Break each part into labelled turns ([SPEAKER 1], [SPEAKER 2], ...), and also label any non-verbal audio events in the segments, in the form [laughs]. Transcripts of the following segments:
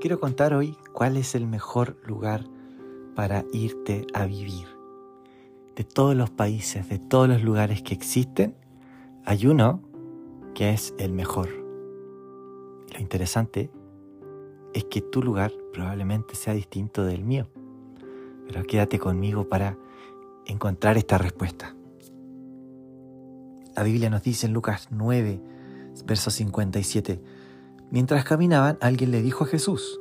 [SPEAKER 1] quiero contar hoy cuál es el mejor lugar para irte a vivir. De todos los países, de todos los lugares que existen, hay uno que es el mejor. Lo interesante es que tu lugar probablemente sea distinto del mío. Pero quédate conmigo para encontrar esta respuesta. La Biblia nos dice en Lucas 9, verso 57, mientras caminaban alguien le dijo a Jesús,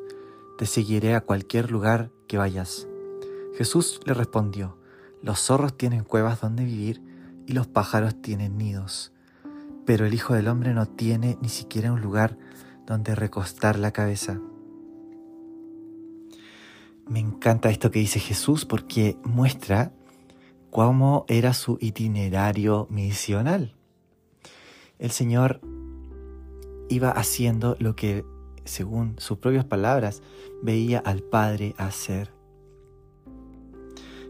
[SPEAKER 1] te seguiré a cualquier lugar que vayas. Jesús le respondió, los zorros tienen cuevas donde vivir y los pájaros tienen nidos, pero el Hijo del Hombre no tiene ni siquiera un lugar donde recostar la cabeza. Me encanta esto que dice Jesús porque muestra cómo era su itinerario misional. El Señor iba haciendo lo que, según sus propias palabras, veía al Padre hacer.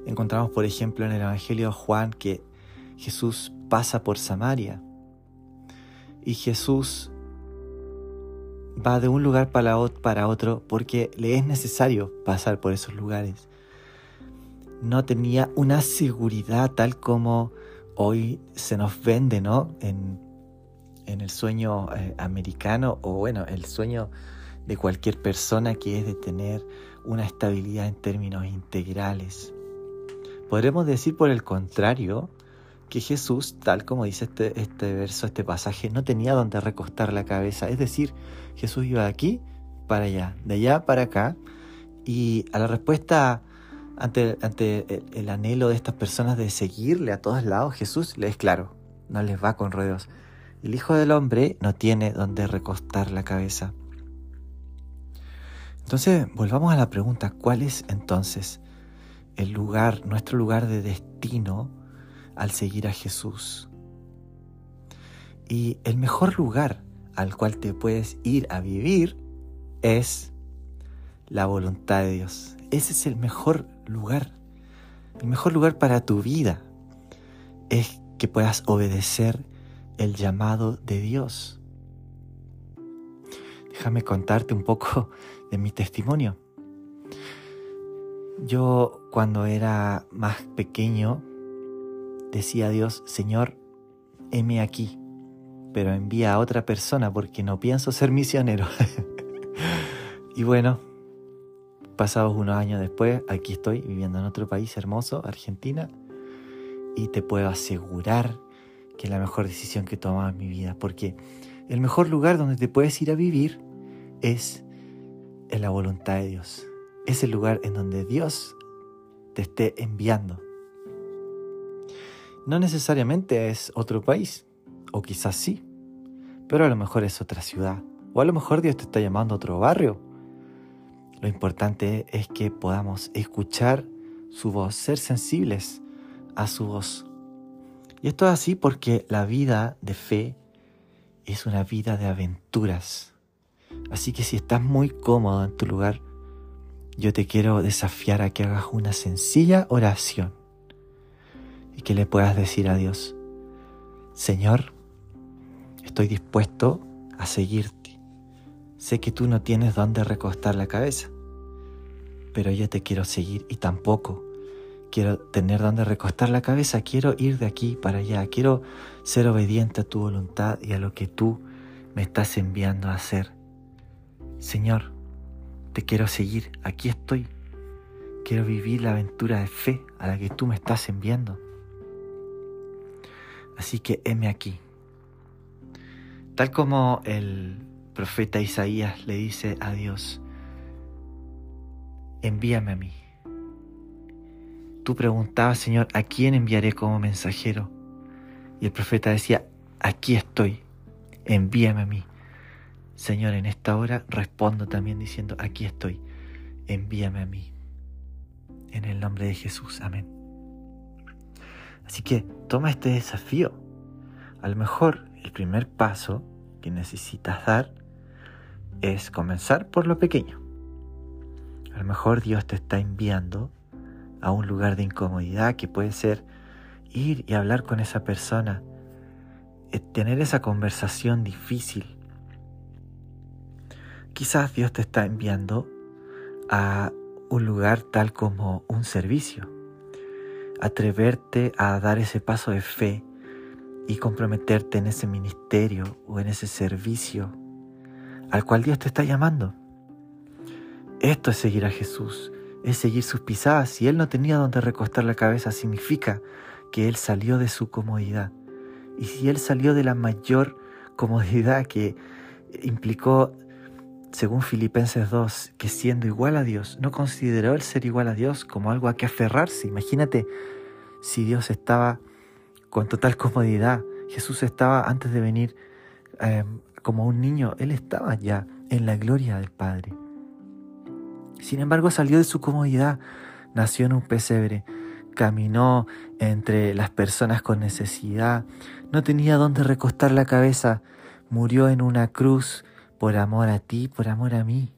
[SPEAKER 1] Encontramos, por ejemplo, en el Evangelio de Juan que Jesús pasa por Samaria y Jesús va de un lugar para otro porque le es necesario pasar por esos lugares. No tenía una seguridad tal como hoy se nos vende, ¿no? El sueño eh, americano o bueno, el sueño de cualquier persona que es de tener una estabilidad en términos integrales. Podremos decir por el contrario que Jesús, tal como dice este, este verso, este pasaje, no tenía donde recostar la cabeza. Es decir, Jesús iba de aquí para allá, de allá para acá. Y a la respuesta ante, ante el, anhelo de estas personas de seguirle a todos lados, Jesús le es claro, no les va con ruedos. El Hijo del Hombre no tiene donde recostar la cabeza. Entonces, volvamos a la pregunta, ¿cuál es entonces el lugar, nuestro lugar de destino al seguir a Jesús. Y el mejor lugar al cual te puedes ir a vivir es la voluntad de Dios. Ese es el mejor lugar. El mejor lugar para tu vida es que puedas obedecer el llamado de Dios. Déjame contarte un poco de mi testimonio. Yo cuando era más pequeño decía a Dios, Señor, heme aquí, pero envía a otra persona porque no pienso ser misionero. [laughs] y bueno, pasados unos años después, aquí estoy viviendo en otro país hermoso, Argentina, y te puedo asegurar que es la mejor decisión que he tomado en mi vida, porque el mejor lugar donde te puedes ir a vivir es en la voluntad de Dios es el lugar en donde Dios te esté enviando. No necesariamente es otro país, o quizás sí, pero a lo mejor es otra ciudad, o a lo mejor Dios te está llamando a otro barrio. Lo importante es que podamos escuchar su voz, ser sensibles a su voz. Y esto es así porque la vida de fe es una vida de aventuras. Así que si estás muy cómodo en tu lugar, yo te quiero desafiar a que hagas una sencilla oración y que le puedas decir a Dios, Señor, estoy dispuesto a seguirte. Sé que tú no tienes dónde recostar la cabeza, pero yo te quiero seguir y tampoco quiero tener dónde recostar la cabeza, quiero ir de aquí para allá, quiero ser obediente a tu voluntad y a lo que tú me estás enviando a hacer. Señor, te quiero seguir, aquí estoy. Quiero vivir la aventura de fe a la que tú me estás enviando. Así que heme aquí. Tal como el profeta Isaías le dice a Dios, envíame a mí. Tú preguntabas, Señor, ¿a quién enviaré como mensajero? Y el profeta decía, aquí estoy, envíame a mí. Señor, en esta hora respondo también diciendo, aquí estoy, envíame a mí. En el nombre de Jesús, amén. Así que toma este desafío. A lo mejor el primer paso que necesitas dar es comenzar por lo pequeño. A lo mejor Dios te está enviando a un lugar de incomodidad que puede ser ir y hablar con esa persona, eh, tener esa conversación difícil Quizás Dios te está enviando a un lugar tal como un servicio. Atreverte a dar ese paso de fe y comprometerte en ese ministerio o en ese servicio al cual Dios te está llamando. Esto es seguir a Jesús, es seguir sus pisadas. Si Él no tenía donde recostar la cabeza, significa que Él salió de su comodidad. Y si Él salió de la mayor comodidad que implicó, según Filipenses 2, que siendo igual a Dios, no consideró el ser igual a Dios como algo a que aferrarse. Imagínate si Dios estaba con total comodidad. Jesús estaba antes de venir eh, como un niño, Él estaba ya en la gloria del Padre. Sin embargo, salió de su comodidad, nació en un pesebre, caminó entre las personas con necesidad, no tenía dónde recostar la cabeza, murió en una cruz por amor a ti, por amor a mí.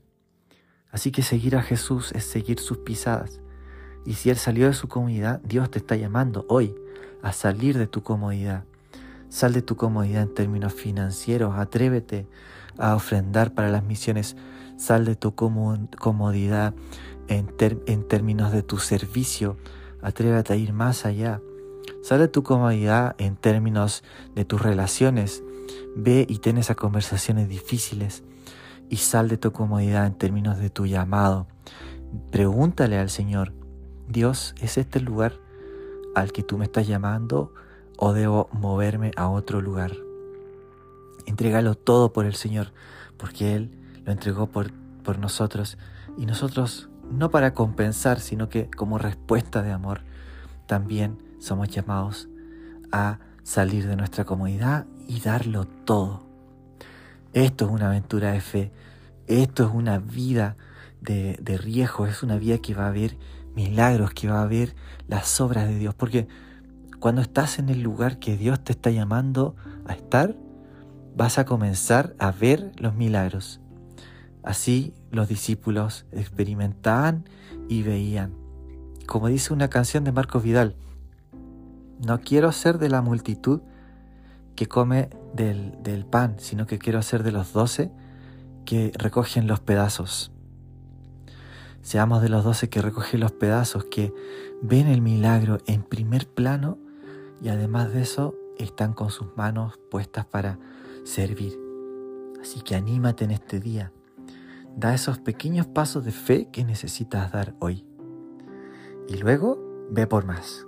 [SPEAKER 1] Así que seguir a Jesús es seguir sus pisadas. Y si Él salió de su comodidad, Dios te está llamando hoy a salir de tu comodidad. Sal de tu comodidad en términos financieros, atrévete a ofrendar para las misiones Sal de tu comodidad en, términos de tu servicio. Atrévete a ir más allá. Sal de tu comodidad en términos de tus relaciones. Ve y ten esas conversaciones difíciles. Y sal de tu comodidad en términos de tu llamado. Pregúntale al Señor, Dios, ¿es este el lugar al que tú me estás llamando o debo moverme a otro lugar? Entrégalo todo por el Señor, porque Él lo entregó por, por nosotros y nosotros no para compensar, sino que como respuesta de amor, también somos llamados a salir de nuestra comodidad y darlo todo. Esto es una aventura de fe, esto es una vida de, de riesgo, es una vida que va a haber milagros, que va a haber las obras de Dios, porque cuando estás en el lugar que Dios te está llamando a estar, vas a comenzar a ver los milagros. Así los discípulos experimentaban y veían. Como dice una canción de Marcos Vidal, no quiero ser de la multitud que come del, pan, sino que quiero ser de los doce que recogen los pedazos. Seamos de los doce que recogen los pedazos, que ven el milagro en primer plano y además de eso están con sus manos puestas para servir. Así que anímate en este día Da esos pequeños pasos de fe que necesitas dar hoy. Y luego ve por más.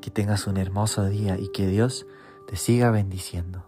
[SPEAKER 1] Que tengas un hermoso día y que Dios te siga bendiciendo.